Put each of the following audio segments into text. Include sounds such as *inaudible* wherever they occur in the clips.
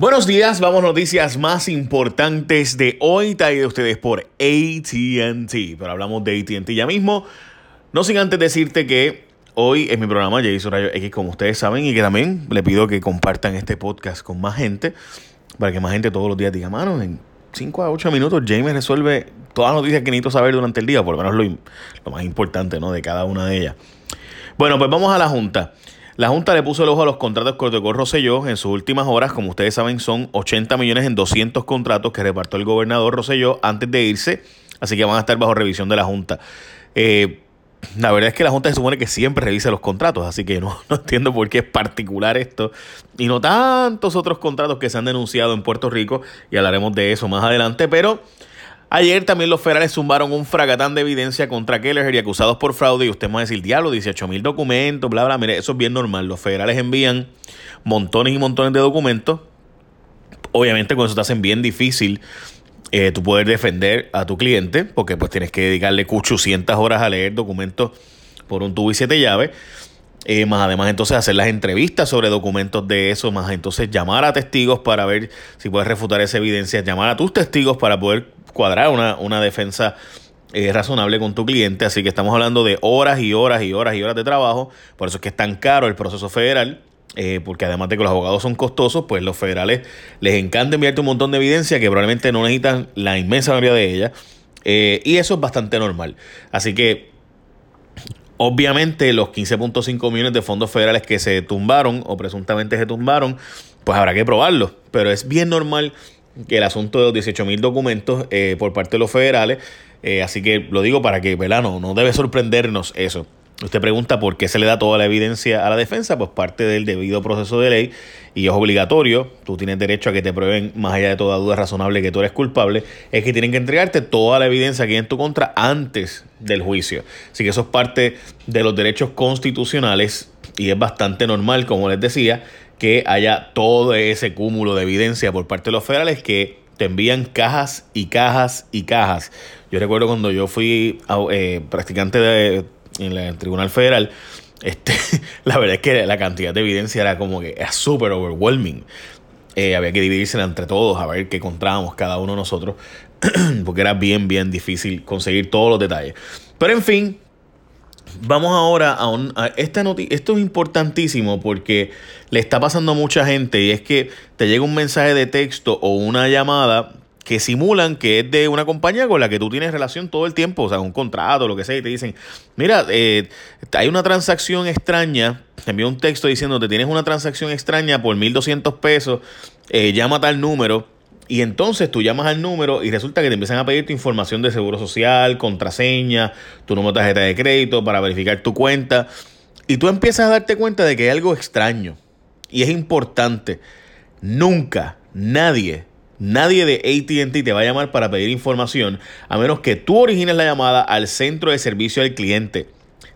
Buenos días, vamos noticias más importantes de hoy, traído ustedes por ATT. Pero hablamos de ATT ya mismo. No sin antes decirte que hoy es mi programa Jason Rayo X, como ustedes saben, y que también le pido que compartan este podcast con más gente, para que más gente todos los días diga, mano, en 5 a 8 minutos James resuelve todas las noticias que necesito saber durante el día, por lo menos lo, lo más importante ¿no? de cada una de ellas. Bueno, pues vamos a la Junta. La Junta le puso el ojo a los contratos que otorgó Rosselló en sus últimas horas. Como ustedes saben, son 80 millones en 200 contratos que repartió el gobernador Rosselló antes de irse. Así que van a estar bajo revisión de la Junta. Eh, la verdad es que la Junta se supone que siempre revisa los contratos, así que no, *laughs* no, entiendo por qué es particular esto. Y no tantos otros contratos que se han denunciado en Puerto Rico, y hablaremos de eso más adelante, pero Ayer también los federales zumbaron un fragatán de evidencia contra Keller y acusados por fraude. Y usted me va a decir, diablo, 18 mil documentos, bla, bla. Mire, eso es bien normal. Los federales envían montones y montones de documentos. Obviamente, con eso te hacen bien difícil eh, tú poder defender a tu cliente, porque pues tienes que dedicarle 800 horas a leer documentos por un tubo y siete llaves. Eh, más además entonces hacer las entrevistas sobre documentos de eso, más entonces llamar a testigos para ver si puedes refutar esa evidencia, llamar a tus testigos para poder cuadrar una, una defensa eh, razonable con tu cliente. Así que estamos hablando de horas y horas y horas y horas de trabajo. Por eso es que es tan caro el proceso federal. Eh, porque además de que los abogados son costosos, pues los federales les encanta enviarte un montón de evidencia que probablemente no necesitan la inmensa mayoría de ella. Eh, y eso es bastante normal. Así que, obviamente, los 15.5 millones de fondos federales que se tumbaron o presuntamente se tumbaron, pues habrá que probarlo. Pero es bien normal el asunto de los 18 mil documentos eh, por parte de los federales. Eh, así que lo digo para que, ¿verdad? No, no debe sorprendernos eso. Usted pregunta por qué se le da toda la evidencia a la defensa, pues parte del debido proceso de ley y es obligatorio, tú tienes derecho a que te prueben, más allá de toda duda razonable, que tú eres culpable, es que tienen que entregarte toda la evidencia que hay en tu contra antes del juicio. Así que eso es parte de los derechos constitucionales y es bastante normal, como les decía, que haya todo ese cúmulo de evidencia por parte de los federales que te envían cajas y cajas y cajas. Yo recuerdo cuando yo fui eh, practicante en el Tribunal Federal, *laughs* este, la verdad es que la cantidad de evidencia era como que era súper overwhelming. Eh, había que dividirse entre todos a ver qué encontrábamos cada uno de nosotros, *clears throat* porque era bien, bien difícil conseguir todos los detalles. Pero en fin, Vamos ahora a, un, esta noticia. Esto es importantísimo porque le está pasando a mucha gente y es que te llega un mensaje de texto o una llamada que simulan que es de una compañía con la que tú tienes relación todo el tiempo, o sea, un contrato, lo que sea, y te dicen, mira, eh, hay una transacción extraña, te envío un texto diciendo, te tienes una transacción extraña por 1.200 pesos, eh, llama tal número, y entonces tú llamas al número y resulta que te empiezan a pedir tu información de seguro social, contraseña, tu número de tarjeta de crédito para verificar tu cuenta. Y tú empiezas a darte cuenta de que hay algo extraño. Y es importante. Nunca, nadie, nadie de ATT te va a llamar para pedir información a menos que tú origines la llamada al centro de servicio al cliente.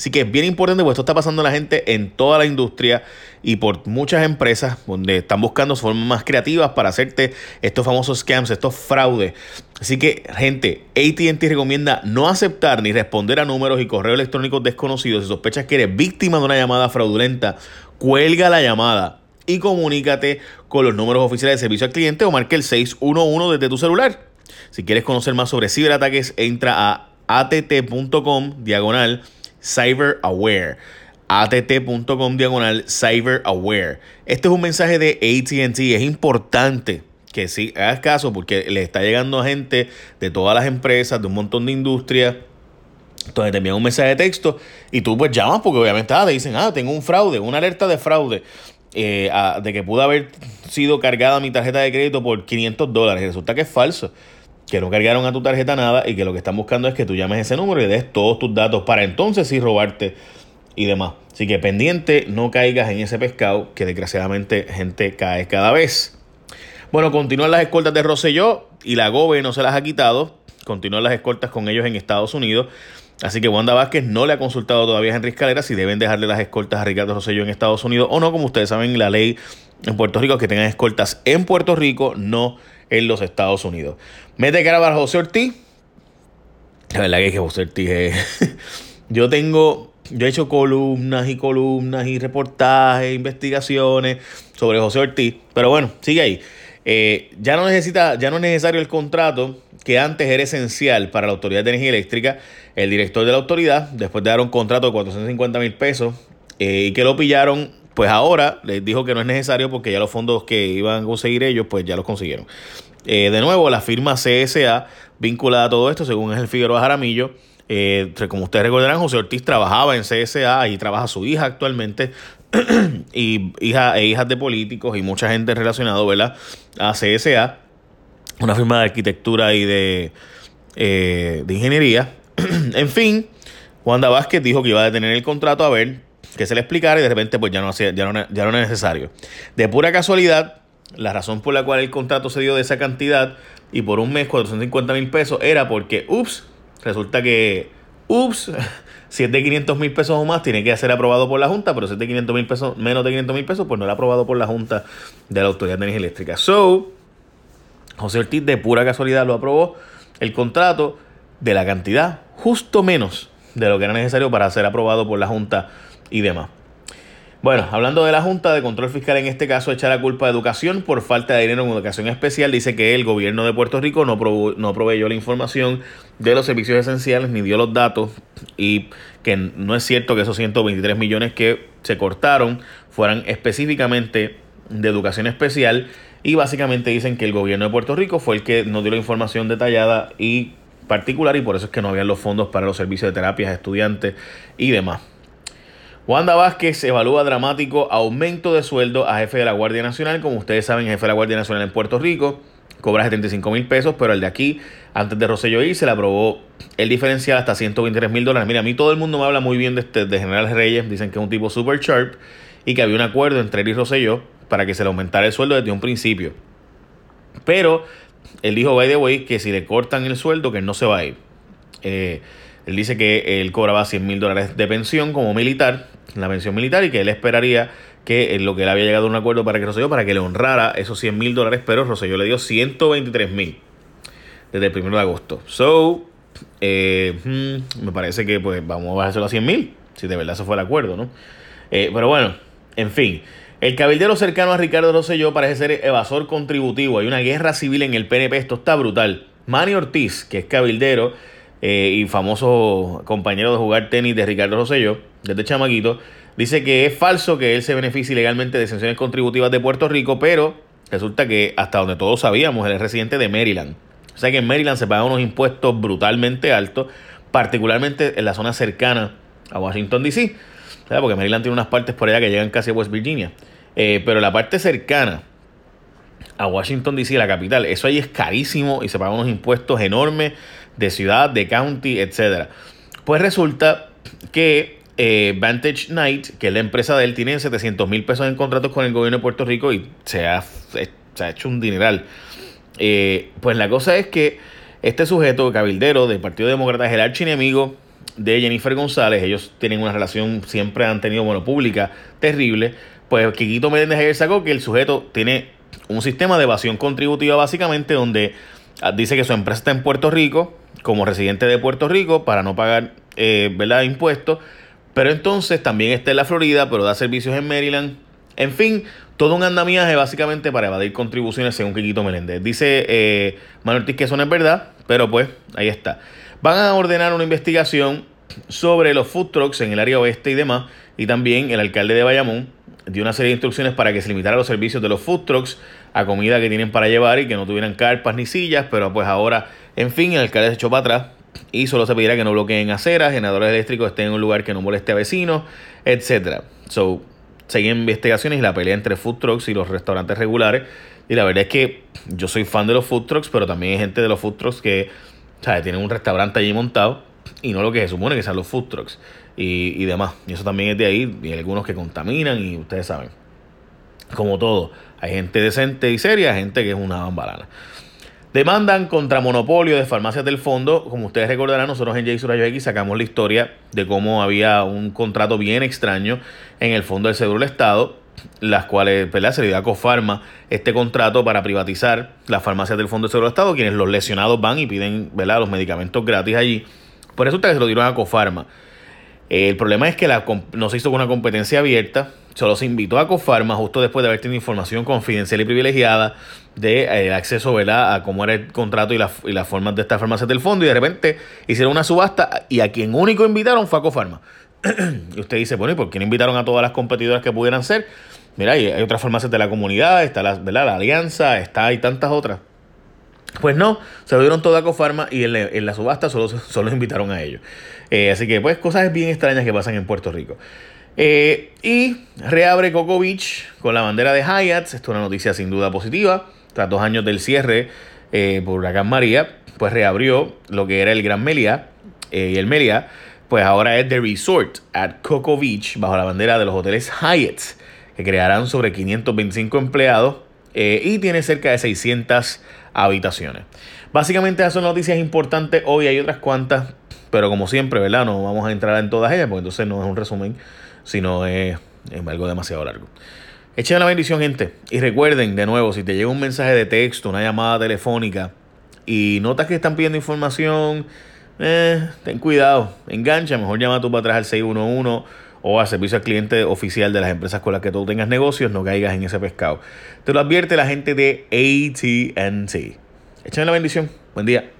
Así que es bien importante, porque esto está pasando a la gente en toda la industria y por muchas empresas donde están buscando formas más creativas para hacerte estos famosos scams, estos fraudes. Así que, gente, ATT recomienda no aceptar ni responder a números y correos electrónicos desconocidos. Si sospechas que eres víctima de una llamada fraudulenta, cuelga la llamada y comunícate con los números oficiales de servicio al cliente o marque el 611 desde tu celular. Si quieres conocer más sobre ciberataques, entra a att.com diagonal Cyber Aware. att.com diagonal Cyber Aware. Este es un mensaje de ATT. Es importante que sí hagas caso porque le está llegando a gente de todas las empresas, de un montón de industrias. Entonces te envían un mensaje de texto y tú pues llamas porque obviamente ah, te dicen, ah, tengo un fraude, una alerta de fraude. Eh, de que pudo haber sido cargada mi tarjeta de crédito por 500 dólares. Resulta que es falso que no cargaron a tu tarjeta nada y que lo que están buscando es que tú llames ese número y des todos tus datos para entonces sí robarte y demás. Así que pendiente, no caigas en ese pescado que desgraciadamente gente cae cada vez. Bueno, continúan las escoltas de Rosselló y la GOBE no se las ha quitado. Continúan las escoltas con ellos en Estados Unidos. Así que Wanda Vázquez no le ha consultado todavía a Henry Escalera si deben dejarle las escoltas a Ricardo Rosselló en Estados Unidos o no. Como ustedes saben, la ley en Puerto Rico es que tengan escoltas en Puerto Rico, no en los Estados Unidos. Mete cara para José Ortiz. La verdad que es que José Ortiz es... *laughs* yo tengo... Yo he hecho columnas y columnas y reportajes, investigaciones sobre José Ortiz. Pero bueno, sigue ahí. Eh, ya, no necesita, ya no es necesario el contrato que antes era esencial para la Autoridad de Energía Eléctrica. El director de la autoridad, después de dar un contrato de 450 mil pesos eh, y que lo pillaron, pues ahora les dijo que no es necesario porque ya los fondos que iban a conseguir ellos, pues ya los consiguieron. Eh, de nuevo, la firma CSA vinculada a todo esto, según es el Figueroa Jaramillo, eh, como ustedes recordarán, José Ortiz trabajaba en CSA y trabaja su hija actualmente *clears throat* y hija e hijas de políticos y mucha gente relacionada a CSA, una firma de arquitectura y de, eh, de ingeniería. *clears throat* en fin, Wanda Vázquez dijo que iba a detener el contrato a ver que se le explicara y de repente pues ya no, hacía, ya no, ya no era necesario. De pura casualidad, la razón por la cual el contrato se dio de esa cantidad y por un mes 450 mil pesos era porque, ups, resulta que, ups, *laughs* si es de 500 mil pesos o más, tiene que ser aprobado por la Junta, pero si es de 500 mil pesos, menos de 500 mil pesos, pues no era aprobado por la Junta de la Autoridad de Energía Eléctrica. So, José Ortiz de pura casualidad lo aprobó el contrato de la cantidad justo menos de lo que era necesario para ser aprobado por la Junta y demás. Bueno, hablando de la Junta de Control Fiscal, en este caso echa la culpa de educación por falta de dinero en educación especial. Dice que el gobierno de Puerto Rico no, no proveyó la información de los servicios esenciales ni dio los datos y que no es cierto que esos 123 millones que se cortaron fueran específicamente de educación especial y básicamente dicen que el gobierno de Puerto Rico fue el que no dio la información detallada y particular y por eso es que no habían los fondos para los servicios de terapias a estudiantes y demás. Wanda Vázquez evalúa dramático aumento de sueldo a jefe de la Guardia Nacional. Como ustedes saben, jefe de la Guardia Nacional en Puerto Rico cobra 75 mil pesos, pero el de aquí, antes de Rosselló ir, se le aprobó el diferencial hasta 123 mil dólares. Mira, a mí todo el mundo me habla muy bien de, este, de General Reyes, dicen que es un tipo super sharp y que había un acuerdo entre él y Rosselló para que se le aumentara el sueldo desde un principio. Pero él dijo, by the way, que si le cortan el sueldo, que no se va a ir. Eh, él dice que él cobraba 100 mil dólares de pensión como militar, la pensión militar, y que él esperaría que lo que él había llegado a un acuerdo para que Rosselló, para que le honrara esos 100 mil dólares, pero Rosselló le dio 123 mil desde el 1 de agosto. So, eh, hmm, me parece que pues vamos a bajárselo a 100 mil, si de verdad eso fue el acuerdo, ¿no? Eh, pero bueno, en fin. El cabildero cercano a Ricardo Rosselló parece ser evasor contributivo. Hay una guerra civil en el PNP. Esto está brutal. Manny Ortiz, que es cabildero, eh, y famoso compañero de jugar tenis de Ricardo Rosselló, desde chamaquito, dice que es falso que él se beneficie legalmente de exenciones contributivas de Puerto Rico, pero resulta que hasta donde todos sabíamos, él es residente de Maryland. O sea que en Maryland se pagan unos impuestos brutalmente altos, particularmente en la zona cercana a Washington, D.C., porque Maryland tiene unas partes por allá que llegan casi a West Virginia. Eh, pero la parte cercana a Washington, D.C., la capital, eso ahí es carísimo y se pagan unos impuestos enormes de ciudad, de county, etc. Pues resulta que eh, Vantage Night, que es la empresa de él, tiene 700 mil pesos en contratos con el gobierno de Puerto Rico y se ha, se ha hecho un dineral. Eh, pues la cosa es que este sujeto, cabildero del Partido Demócrata, es el archienemigo de Jennifer González. Ellos tienen una relación, siempre han tenido, bueno, pública terrible. Pues Quiquito Meléndez sacó que el sujeto tiene un sistema de evasión contributiva básicamente donde ah, dice que su empresa está en Puerto Rico, como residente de Puerto Rico para no pagar eh, ¿verdad? impuestos. Pero entonces también está en la Florida, pero da servicios en Maryland. En fin, todo un andamiaje básicamente para evadir contribuciones según Quiquito Meléndez. Dice eh, Manuel Ortiz que eso no es verdad, pero pues ahí está. Van a ordenar una investigación sobre los food trucks en el área oeste y demás. Y también el alcalde de Bayamón dio una serie de instrucciones para que se limitara los servicios de los food trucks a comida que tienen para llevar y que no tuvieran carpas ni sillas, pero pues ahora en fin, el alcalde se echó para atrás y solo se pedirá que no bloqueen aceras, generadores eléctricos estén en un lugar que no moleste a vecinos, etc. So, siguen investigaciones y la pelea entre food trucks y los restaurantes regulares. Y la verdad es que yo soy fan de los food trucks, pero también hay gente de los food trucks que tienen un restaurante allí montado y no lo que se supone que sean los food trucks y, y demás. Y eso también es de ahí. Y algunos que contaminan y ustedes saben. Como todo, hay gente decente y seria, gente que es una bambalana. Demandan contra monopolio de farmacias del fondo. Como ustedes recordarán, nosotros en Jason Rayo X sacamos la historia de cómo había un contrato bien extraño en el Fondo del Seguro del Estado, las cuales ¿verdad? se le dio a Cofarma este contrato para privatizar las farmacias del Fondo del Seguro del Estado, quienes los lesionados van y piden ¿verdad? los medicamentos gratis allí. Por eso ustedes se lo dieron a Cofarma. El problema es que la, no se hizo con una competencia abierta solo se invitó a Cofarma justo después de haber tenido información confidencial y privilegiada de eh, acceso a cómo era el contrato y, y las formas de estas farmacias del fondo y de repente hicieron una subasta y a quien único invitaron fue a Cofarma. *clears throat* y usted dice, bueno, ¿y por qué no invitaron a todas las competidoras que pudieran ser? Mira, hay, hay otras farmacias de la comunidad, está la, ¿verdad? la Alianza, está, hay tantas otras. Pues no, se lo dieron todo a Cofarma y en, la subasta solo, solo *laughs* invitaron a ellos. Eh, así que, pues, cosas bien extrañas que pasan en Puerto Rico. Eh, y reabre Coco Beach con la bandera de Hyatt. Esto es una noticia sin duda positiva. Tras dos años del cierre eh, por Huracán María, pues reabrió lo que era el Gran Melia y el Melia pues ahora es The Resort at Coco Beach bajo la bandera de los hoteles Hyatt, que crearán sobre 525 empleados eh, y tiene cerca de 600 habitaciones. Básicamente esas son noticias importantes. Hoy hay otras cuantas, pero como siempre, ¿verdad? No vamos a entrar en todas ellas, porque entonces no es un resumen, sino es, algo demasiado largo. Echen la bendición, gente. Y recuerden, de nuevo, si te llega un mensaje de texto, una llamada telefónica, y notas que están pidiendo información, eh, ten cuidado, engancha, mejor llama tú para atrás al 611 o al servicio al cliente oficial de las empresas con las que tú tengas negocios, no caigas en ese pescado. Te lo advierte la gente de ATT. Échame la bendición. Buen día.